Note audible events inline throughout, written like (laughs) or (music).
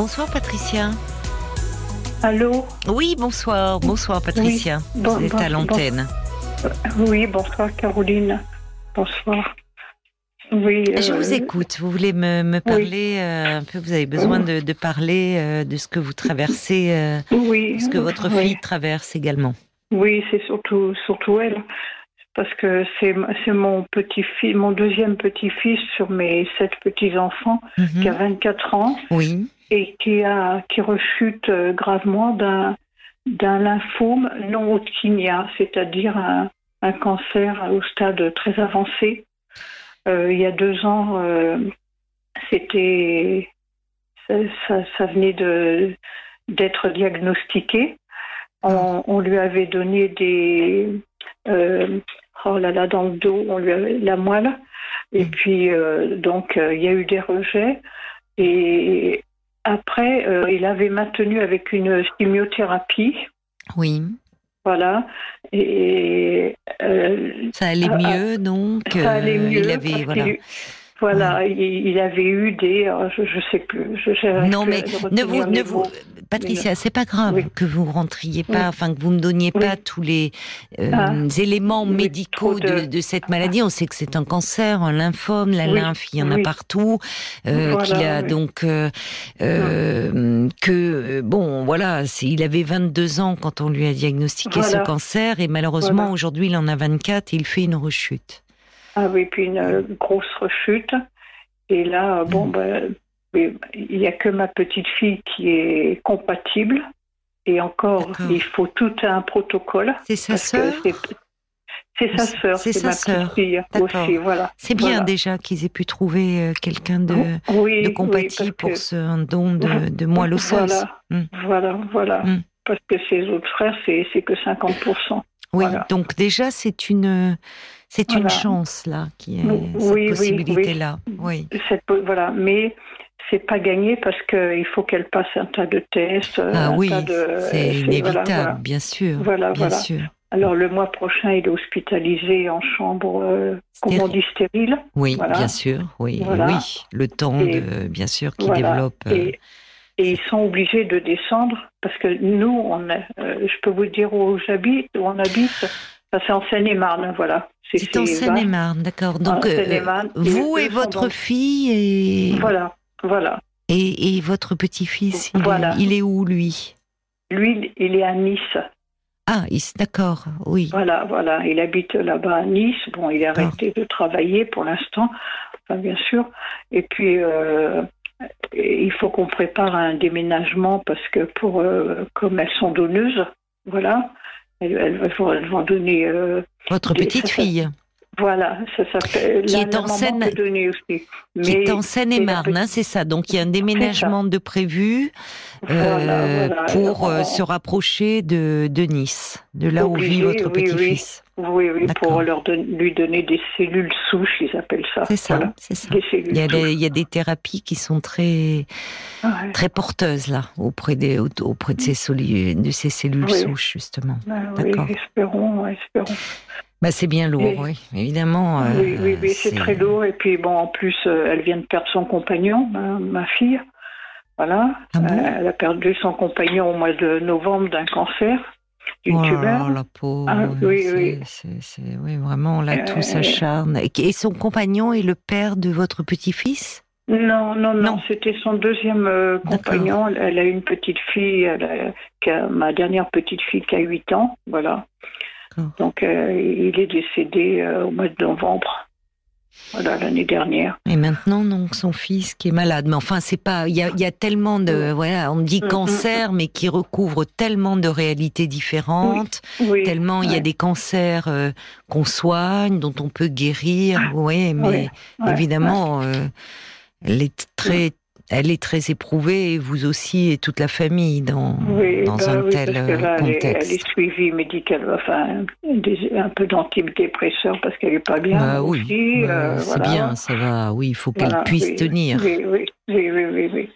Bonsoir Patricia. Allô Oui, bonsoir. Bonsoir Patricia. Oui. Bon, Vous êtes bon, à l'antenne. Oui, bonsoir Caroline. Bonsoir. Oui. Je euh, vous écoute. Vous voulez me, me parler euh, un peu Vous avez besoin de, de parler euh, de ce que vous traversez, Oui. ce que votre fille traverse également. Oui, c'est surtout, surtout elle. Parce que c'est mon petit-fils, mon deuxième petit-fils sur mes sept petits-enfants, Mhm. qui a 24 ans Oui. Et qui, a, qui rechute euh, gravement d'un d'un lymphome non hodgkinien, c'est-à-dire un, un cancer au stade très avancé. Euh, il y a deux ans, euh, c'était ça, ça, ça venait de d'être diagnostiqué. On, on lui avait donné des euh, oh là là dans le dos, on lui avait la moelle. Et Mm. puis donc il y a eu des rejets. Et après, euh, il avait maintenu avec une chimiothérapie. Oui. Voilà. Et euh, Ça allait Ah, ah, mieux, donc. ça allait euh, mieux. Il avait, voilà. Voilà, il, il avait eu des. euh, Je, je sais plus. Je, Non, mais à ne vous, ne vous. Patricia, c'est pas grave Oui. que vous rentriez pas, Oui. enfin que vous me donniez Oui. pas tous les euh, Ah. éléments médicaux de- de... de cette maladie. On sait que c'est un cancer, un lymphome, la lymphe, il y en a partout, euh, Voilà, qu'il a donc euh, euh, que euh, bon, voilà, il avait 22 ans quand on lui a diagnostiqué Voilà. ce cancer et malheureusement Voilà. aujourd'hui il en a 24 et il fait une rechute. Ah oui, puis une euh, grosse rechute. Et là, euh, bon, Mm. ben, il n'y a que ma petite fille qui est compatible. Et encore, il faut tout un protocole. C'est sa sœur c'est- sa sœur, C'est ma sœur. petite fille aussi, voilà. C'est bien Voilà. déjà qu'ils aient pu trouver euh, quelqu'un de, oui, de oui, parce pour que- ce un don de, de moelle osseuse. Voilà, Mm. voilà, voilà. Mm. Parce que ses autres frères, c'est c'est que 50%. Oui, Voilà. donc déjà c'est une c'est une chance là qui est Oui, cette oui, possibilité là. Oui. Cette, voilà, mais c'est pas gagné parce qu'il faut qu'elle passe un tas de tests. Ah un oui, c'est inévitable, voilà, bien sûr. Voilà, bien sûr. Alors le mois prochain, il est hospitalisé en chambre, euh, comment on dit, stérile. Oui, Voilà. bien sûr. Oui, Voilà. oui. Le temps Et- de bien sûr qui voilà. développe. euh, Et, et ils sont obligés de descendre parce que nous, on a, euh, je peux vous dire où j'habite, où on habite, c'est en Seine-et-Marne, voilà. C'est en Seine-et-Marne, d'accord. Donc euh, vous et votre fille et Voilà, voilà. et, et votre petit-fils, il, est- Voilà. il est où lui? Lui, il est à Nice. Ah, d'accord, oui. Voilà, voilà. Il habite là-bas à Nice. Bon, il a arrêté de travailler pour l'instant, enfin, bien sûr. Et puis, euh, il faut qu'on prépare un déménagement parce que pour, euh, comme elles sont donneuses, voilà, elles, elles vont, elles vont donner. euh, Votre des- petite fille, voilà, ça s'appelle. Qui la- est en Seine- aussi. qui est en Seine-et-Marne, hein, c'est ça. Donc il y a un déménagement de prévu Voilà, euh, voilà. pour euh, se rapprocher de, de Nice, de là où vit Obligé, votre oui. petit-fils. Oui, oui, pour leur don- lui donner des cellules souches, ils appellent ça. C'est ça, Voilà, c'est ça. Il y, a des, il y a des thérapies qui sont très Ouais. très porteuses là auprès des auprès de ces soli- de ces cellules Oui. souches justement. Ah oui, D'accord. espérons, espérons. Bah c'est bien lourd, Oui. oui, évidemment. euh, oui, oui, oui, c'est très lourd. Et puis, bon, en plus, euh, elle vient de perdre son compagnon, ma, ma fille. Voilà. Ah bon? Euh, elle a perdu son compagnon au mois de novembre d'un cancer, là, la pauvre. Ah, oui, oui. c'est- c'est- oui, vraiment, là, tout Euh, s'acharne. Et, son compagnon est le père de votre petit-fils? Non, non, non, Non. c'était son deuxième euh, compagnon. Elle, a une petite fille, elle a- qui a- ma dernière petite fille qui a 8 ans. Voilà. Donc, euh, il est décédé euh, au mois de novembre. Voilà, l'année dernière. Et maintenant, donc, son fils qui est malade. Mais enfin, c'est pas. Il y y a tellement de. Voilà, on dit Mm, cancer, mais qui recouvre tellement de réalités différentes. Oui. Tellement il y a des cancers euh, qu'on soigne, dont on peut guérir. Oui, mais Ouais, ouais, évidemment, euh, elle est très. Elle est très éprouvée, et vous aussi, et toute la famille, dans, Oui, dans bah un oui, tel parce que euh, là, elle est, contexte. elle est suivie médicalement, enfin, des- un peu d'antidépresseurs parce qu'elle est pas bien. Bah oui, aussi, bah, euh, c'est voilà. bien, ça va. Oui, il faut qu'elle Voilà, puisse oui, tenir. Oui, oui, oui, oui.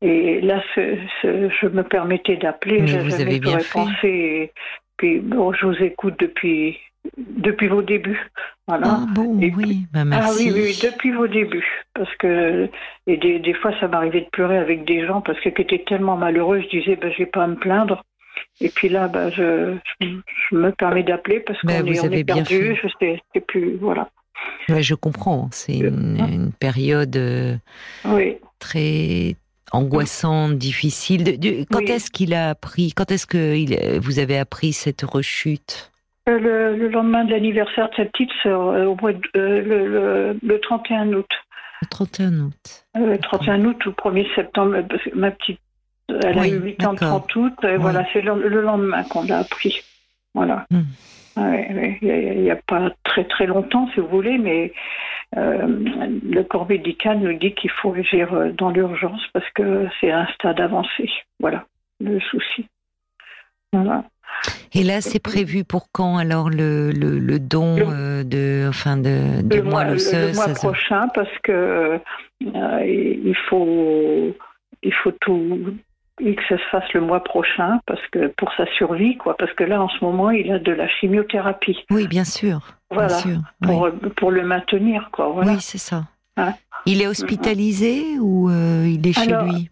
Et là, ce- ce- je me permettais d'appeler. Mais vous avez bien fait. pensé. Et puis, bon, je vous écoute depuis, depuis vos débuts. Voilà. Ah bon, Et oui, bah, Ah merci. oui, oui, oui, depuis vos débuts. Parce que et des, des fois, ça m'arrivait de pleurer avec des gens parce que qui étaient tellement malheureux, je disais, ben, j'ai pas à me plaindre. Et puis là, ben, je, je, me permets d'appeler parce qu'on Ben, est, on est perdu. Je sais, plus, voilà. Ouais, je comprends. C'est une, Hein une période euh, Oui. très angoissante, difficile. Quand Oui. est-ce qu'il a appris Quand est-ce que il- vous avez appris cette rechute? Euh, Le, le lendemain de l'anniversaire de cette petite sœur, euh, au mois de- euh, le, le, le 31 août. Le 31 août. Euh, 31 août ou 1er septembre, euh, parce que ma petite, euh, elle Oui, a eu 8 ans le d'accord. 30 août, et Oui. voilà, c'est le, le lendemain qu'on l'a appris. Voilà. Hmm. Ouais, ouais, Il n'y a, pas très très longtemps, si vous voulez, mais euh, le corps médical nous dit qu'il faut agir euh, dans l'urgence parce que c'est un stade avancé. Voilà, le souci. Voilà. Et là, c'est prévu pour quand alors le, le, le don Le- euh, de, enfin de, mois le- mois prochain parce que euh, il faut il faut tout et que ça se fasse le mois prochain parce que pour sa survie quoi parce que là en ce moment il a de la chimiothérapie Oui, bien sûr. voilà Bien sûr. oui. pour pour le maintenir quoi voilà Oui, c'est ça. Hein Il est hospitalisé ou euh, il est chez Alors, lui?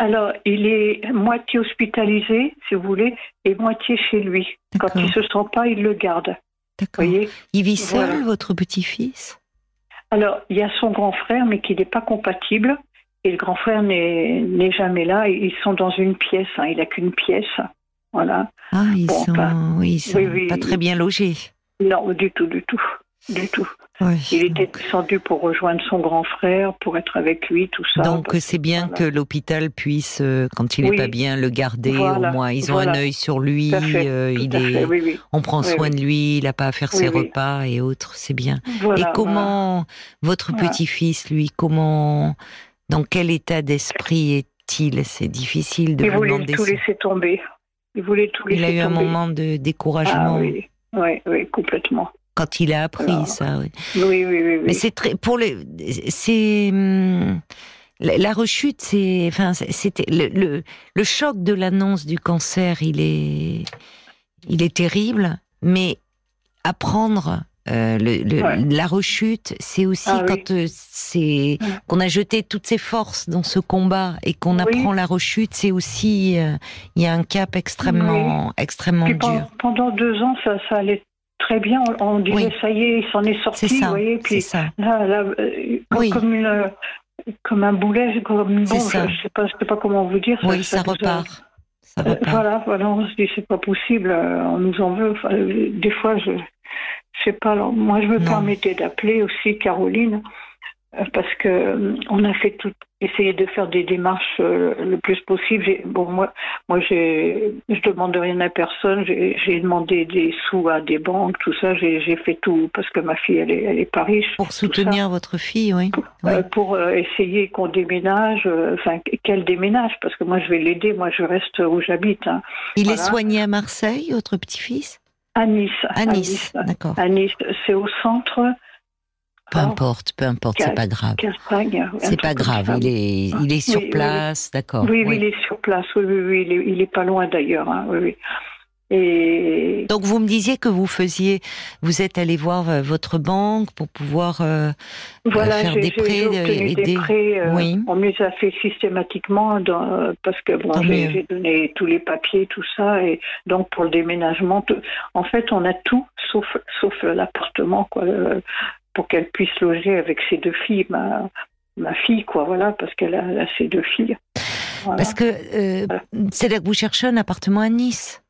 Alors il est moitié hospitalisé si vous voulez et moitié chez lui quand il se sent pas il le garde D'accord. Il vit seul, Voilà. votre petit-fils? Alors, il y a son grand frère, mais qui n'est pas compatible. Et le grand frère n'est jamais là. Ils sont dans une pièce. hein. Il n'a qu'une pièce. Voilà. Ah, ils Bon, sont, oui, ils sont oui, oui. pas très bien logés. Non, du tout, du tout. Du tout. Oui. Il était descendu pour rejoindre son grand frère, pour être avec lui, tout ça. donc, c'est bien voilà. que l'hôpital puisse, euh, quand il n'est Oui. pas bien, le garder Voilà, au moins. Ils ont voilà. un œil sur lui. Euh, il est, oui, on prend soin de lui. Il n'a pas à faire ses repas et autres. C'est bien. Et comment votre petit-fils, lui, comment, dans quel état d'esprit est-il? C'est difficile de. Il vous voulait demander. tout ça. laisser tomber. Il voulait tout Il laisser a eu un tomber. moment de Ah découragement oui, oui, oui, complètement. Quand il a appris Alors, ça. oui. Oui, oui, oui. oui. Mais c'est très pour les c'est hum, la, la rechute c'est enfin c'était le, le le choc de l'annonce du cancer il est il est terrible mais apprendre euh, le, le- Ouais. la rechute c'est aussi Ah oui. quand euh, c'est Ouais. qu'on a jeté toutes ses forces dans ce combat et qu'on Oui. apprend la rechute c'est aussi euh, il y a un cap extrêmement extrêmement Puis dur pendant deux ans, ça, ça allait très bien. On, on disait, Oui. ça y est, il s'en est sorti, ça vous voyez. Puis ça là, là euh, comme, Oui. comme une, euh, comme un boulet, comme bombe, ça. je, je sais pas, je sais pas comment vous dire. oui ça repart Euh, repart voilà, voilà, on se dit c'est pas possible, euh, on nous en veut. Enfin, euh, des fois, je, je sais pas. Alors, moi, je me Non. permettais d'appeler aussi Caroline euh, parce que euh, on a fait tout, essayer de faire des démarches euh, le plus possible. Bon, moi, moi, j'ai, je demande rien à personne. J'ai demandé des sous à des banques, tout ça. J'ai fait tout parce que ma fille, elle est, elle est pas riche. pour soutenir votre fille oui Oui. Euh, pour euh, essayer qu'on déménage, euh, enfin qu'elle déménage, parce que moi je vais l'aider, moi je reste où j'habite, hein. Il est soigné à Marseille, votre petit-fils? À Nice. À Nice, d'accord. À Nice, c'est au centre. Peu Ah, importe, peu importe, c'est pas grave. C'est pas grave, il est, il est sur Oui, oui, place, d'accord. Oui, oui, il est sur place. Oui, oui, oui, il est, il est pas loin d'ailleurs. hein, Oui. Et Donc vous me disiez que vous faisiez, vous êtes allé voir euh, votre banque pour pouvoir euh, voilà, faire des prêts, obtenu euh, des prêts. euh, Oui. On me les a fait systématiquement dans- parce que bon, j'ai donné tous les papiers, tout ça, et donc pour le déménagement, en fait, on a tout sauf sauf l'appartement, quoi, euh, pour qu'elle puisse loger avec ses deux filles, ma ma fille, quoi, voilà, parce qu'elle a, ses deux filles. Voilà. parce que euh, c'est-à-dire que vous cherchez un appartement à Nice,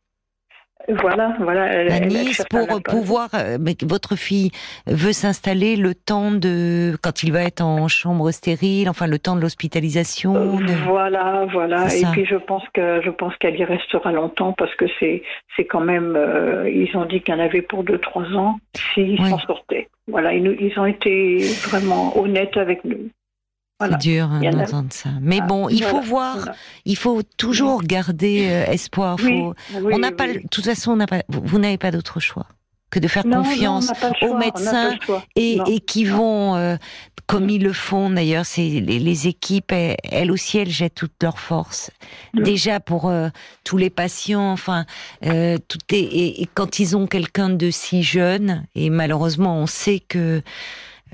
Voilà, voilà. Elle, à Nice pour pouvoir. euh, mais votre fille veut s'installer le temps de quand il va être en chambre stérile, enfin le temps de l'hospitalisation. Euh, de- Voilà, voilà. Et ça. puis je pense que je pense qu'elle y restera longtemps parce que c'est c'est quand même. euh, ils ont dit qu'il y en avait pour deux trois ans s'ils Oui. s'en sortaient. Voilà, ils, nous- ils ont été vraiment honnêtes avec nous. Voilà. C'est dur hein, d'entendre ça. Mais Ah, bon, il faut voir, voilà. il faut toujours garder euh, espoir. Oui, Faut- oui, on n'a pas, de toute façon, on n'a pas, vous, vous n'avez pas d'autre choix. que de faire confiance aux médecins et, et, qui vont, euh, comme ils le font d'ailleurs, c'est les, équipes, elles, aussi, elles jettent toutes leurs forces. Mm. Déjà pour euh, tous les patients, enfin, euh, tout et, et, quand ils ont quelqu'un de si jeune, et malheureusement, on sait que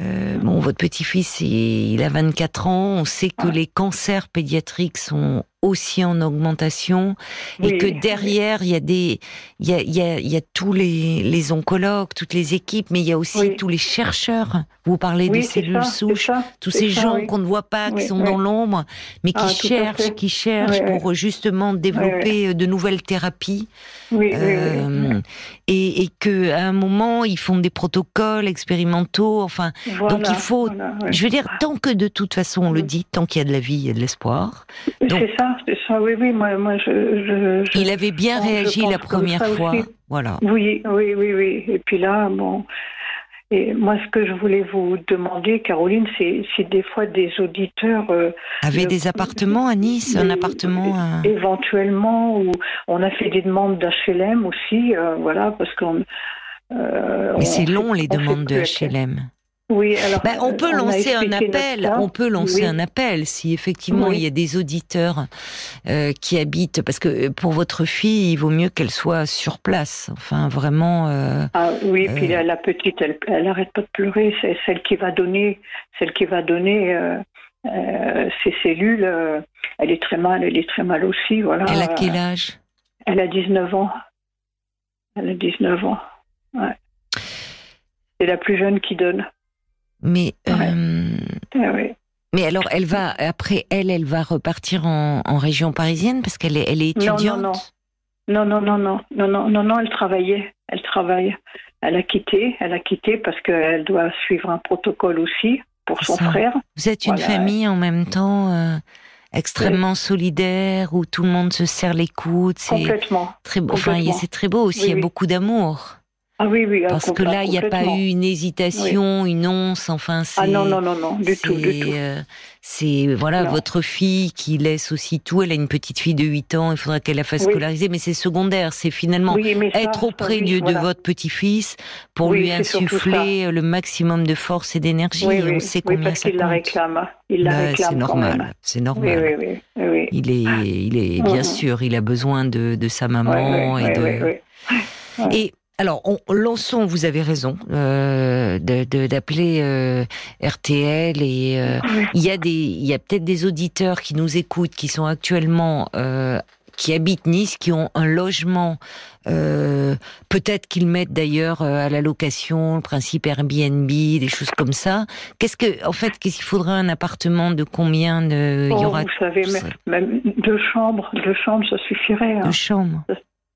euh, bon, votre petit-fils, il a 24 ans. On sait que les cancers pédiatriques sont aussi en augmentation et que derrière il y a des il y a, y a, y a tous les, les oncologues toutes les équipes mais il y a aussi tous les chercheurs. Vous parlez des cellules souches tous ces gens qu'on ne voit pas qui sont dans l'ombre mais qui ah, cherchent qui cherchent pour justement développer de nouvelles thérapies. Euh, et, et que à un moment ils font des protocoles expérimentaux enfin donc il faut je veux dire tant que de toute façon on le dit tant qu'il y a de la vie il y a de l'espoir. C'est ça c'est ça, oui, oui, moi, moi je, Il avait bien réagi la première fois, voilà. Oui, oui, oui, oui. Et puis là, bon. Et moi, ce que je voulais vous demander, Caroline, c'est si des fois des auditeurs euh, avaient des appartements à Nice, un appartement à... éventuellement, ou on a fait des demandes d'HLM aussi, euh, voilà, parce qu'on. Euh, Mais c'est long les demandes de HLM. Oui, alors ben, on peut lancer un appel. On peut lancer un appel si effectivement il y a des auditeurs euh, qui habitent, parce que euh, pour votre fille, il vaut mieux qu'elle soit sur place. Enfin, vraiment. Euh, ah oui, puis la, petite, elle, elle arrête pas de pleurer. C'est celle qui va donner, celle qui va donner ses cellules. elle est très mal. Elle est très mal aussi. Voilà. Elle a quel âge? Elle a 19 ans. Elle a 19 ans. Ouais. C'est la plus jeune qui donne. Mais, euh, ah mais alors, elle va après elle, elle va repartir en, région parisienne parce qu'elle est, elle est étudiante? Non, non, non, non, non, non, non, non, elle travaillait, elle travaille. Elle a quitté, elle a quitté parce qu'elle doit suivre un protocole aussi pour son frère. Vous êtes une famille en même temps. Euh, extrêmement solidaire où tout le monde se serre les coudes. Complètement. Très beau. Enfin, c'est très beau aussi. il y a beaucoup d'amour. Ah oui, oui. Parce que là, il n'y a pas eu une hésitation, une once, enfin, c'est. Ah non, non, non, non, du tout, du tout. Euh, c'est, voilà, votre fille qui laisse aussi tout. Elle a une petite fille de 8 ans, il faudra qu'elle la fasse scolariser, mais c'est secondaire. C'est finalement être auprès de, votre petit-fils pour lui insuffler le maximum de force et d'énergie. on sait combien ça il La réclame. Il la bah, réclame. C'est normal. C'est normal. Il est, il est, bien mm-hmm. sûr, il a besoin de, de sa maman et de. Et alors, on, lançons, vous avez raison, euh, d'appeler euh, RTL et euh, il y a des, il y a peut-être des auditeurs qui nous écoutent, qui sont actuellement, euh, qui habitent Nice, qui ont un logement. peut-être qu'ils mettent d'ailleurs à la location le principe Airbnb, des choses comme ça. Qu'est-ce que, en fait, qu'est-ce qu'il faudrait un appartement de combien de, il y oh, aura. Vous savez, même deux chambres, deux chambres, ça suffirait. Hein. Deux chambres.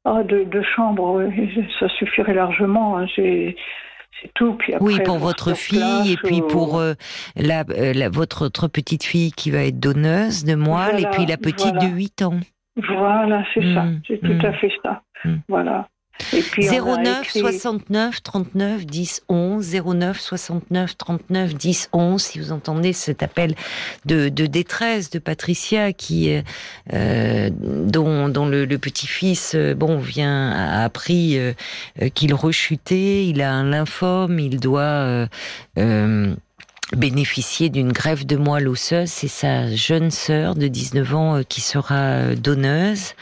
Ah, de, de chambres, ça suffirait largement. Hein. C'est tout. Puis oui, pour votre fille et puis pour euh, la, euh, la, votre autre petite fille qui va être donneuse de moelle et puis la petite de 8 ans. Voilà, c'est ça. Mm, c'est tout à mm. fait ça. Mm. Voilà. 09 69 39 10 11 09 69 39 10 11 si vous entendez cet appel de, de détresse de Patricia qui euh, euh dont, dont le, le petit-fils euh, bon vient a appris euh, qu'il rechutait il a un lymphome il doit euh, bénéficier d'une grève de moelle osseuse. C'est sa jeune sœur de 19 ans qui sera donneuse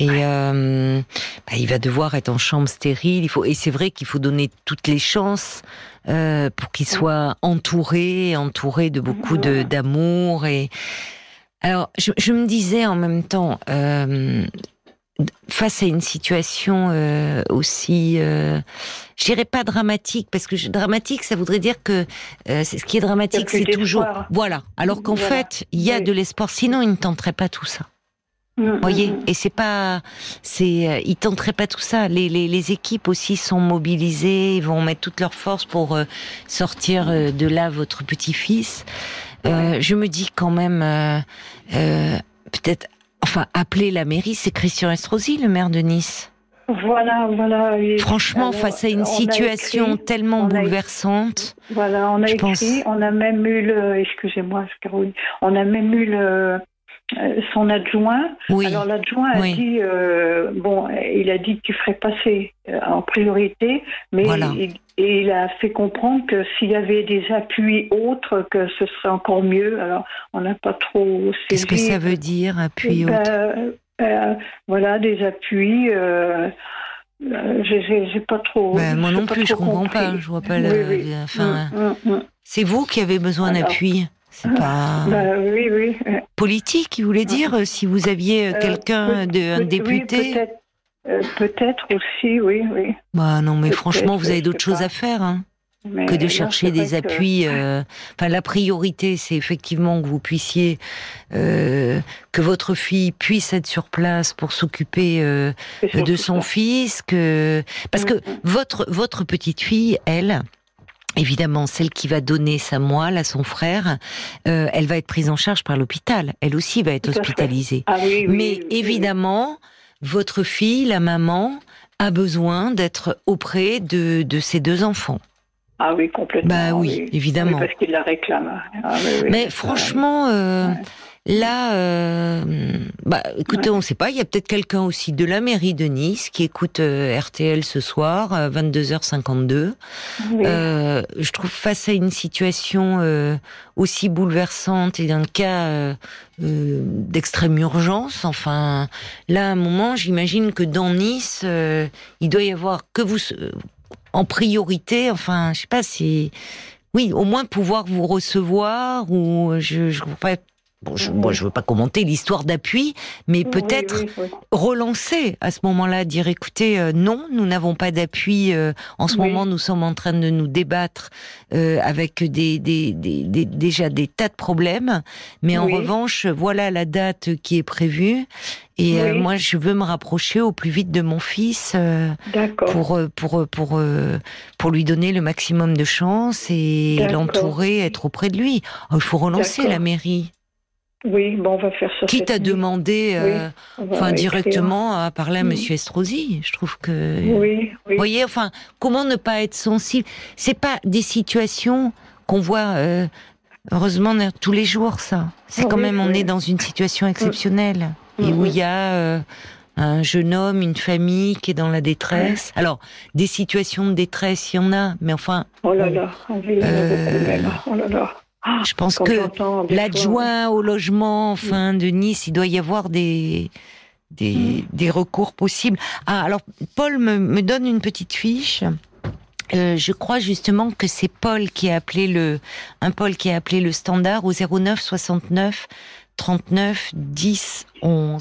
et euh, bah, il va devoir être en chambre stérile. Il faut et c'est vrai qu'il faut donner toutes les chances euh, pour qu'il soit entouré, entouré de beaucoup de d'amour. Et alors, je, je, me disais en même temps. Euh, face à une situation euh, aussi, euh, je dirais pas dramatique, parce que dramatique, ça voudrait dire que euh, ce qui est dramatique, c'est toujours, voilà. Alors qu'en fait, il y a de l'espoir. Sinon, il ne tenterait pas tout ça. Mm, voyez, mm, mm. et c'est pas, c'est, euh, ils tenteraient pas tout ça. Les, les, les, équipes aussi sont mobilisées, ils vont mettre toutes leurs forces pour euh, sortir euh, de là votre petit-fils. je me dis quand même, peut-être, enfin, appeler la mairie, c'est Christian Estrosi, le maire de Nice. Voilà, voilà. Franchement, face à une situation tellement bouleversante. Voilà, on a écrit, on a même eu le, excusez-moi, Caroline, on a même eu le, euh, son adjoint. Oui. Alors l'adjoint a Oui. dit, euh, bon, il a dit qu'il ferait passer euh, en priorité, mais Voilà. il, et il a fait comprendre que s'il y avait des appuis autres, que ce serait encore mieux. Alors on n'a pas trop Qu'est-ce que ça veut dire, appui Ben, autre euh, voilà, des appuis. Euh, euh, j'ai- pas trop. Ben, Moi non plus, je comprends compris. pas. Je vois pas Oui, oui. Enfin, Hum, hum, hum. c'est vous qui avez besoin d'appui. C'est pas (laughs) oui, oui. euh, politique, il voulait dire, euh, si vous aviez euh, Euh, quelqu'un, peut- de, un peut- député. Peut-être, euh, aussi, oui, oui. Bah non, mais franchement, vous avez d'autres choses pas. à faire hein, que de chercher des que- appuis. euh, Enfin, la priorité, c'est effectivement que vous puissiez, euh, que votre fille puisse être sur place pour s'occuper euh, de son ça. fils, que parce que Mm, mm. votre votre petite fille, elle. Évidemment, celle qui va donner sa moelle à son frère, euh, elle va être prise en charge par l'hôpital. Elle aussi va être hospitalisée. Ah oui, oui, Mais oui, évidemment, votre fille, la maman, a besoin d'être auprès de, de ses deux enfants. Ah oui, complètement. Bah oui, évidemment. Oui, parce qu'il la réclame. Ah, oui, Mais franchement, euh, Ouais. Là, euh, bah, écoutez, on ne sait pas, il y a peut-être quelqu'un aussi de la mairie de Nice qui écoute euh, RTL ce soir, à 22h52. oui. Euh, je trouve face à une situation aussi bouleversante et d'un cas d'extrême urgence, enfin, là, à un moment, j'imagine que dans Nice, il doit y avoir que vous en priorité, enfin, je sais pas si, oui, au moins pouvoir vous recevoir ou je, je, pas, bon, je, moi, je veux pas commenter l'histoire d'appui, mais peut-être oui, oui. relancer à ce moment-là, dire écoutez, euh, non, nous n'avons pas d'appui. euh, en ce moment, nous sommes en train de nous débattre euh, avec des, des, des- des- déjà des tas de problèmes. Mais en revanche, voilà la date qui est prévue. Et euh, moi, je veux me rapprocher au plus vite de mon fils euh, pour euh, pour euh, pour euh, pour lui donner le maximum de chance et l'entourer, être auprès de lui. Oh, il faut relancer la mairie, Oui, bon, on va faire ça. à nuit. demander. euh, enfin directement à parler à Mm. Monsieur Estrosi. Je trouve que, Oui, oui. vous voyez, enfin, comment ne pas être sensible? C'est pas des situations qu'on voit. euh, heureusement tous les jours, ça. C'est quand même, on est dans une situation exceptionnelle et où Mhm. il y a euh, un jeune homme, une famille qui est dans la détresse. Alors, des situations de détresse, il y en a, mais enfin, Oh là là, on vit Euh. Oh là là. Ah, je pense que l'adjoint au logement, enfin, de Nice, il doit y avoir des, des, Mm. des recours possibles. Ah, alors, Paul me, me donne une petite fiche. Euh, je crois justement que c'est Paul qui a appelé le, un Paul qui a appelé le standard au 09 69 39 10 11.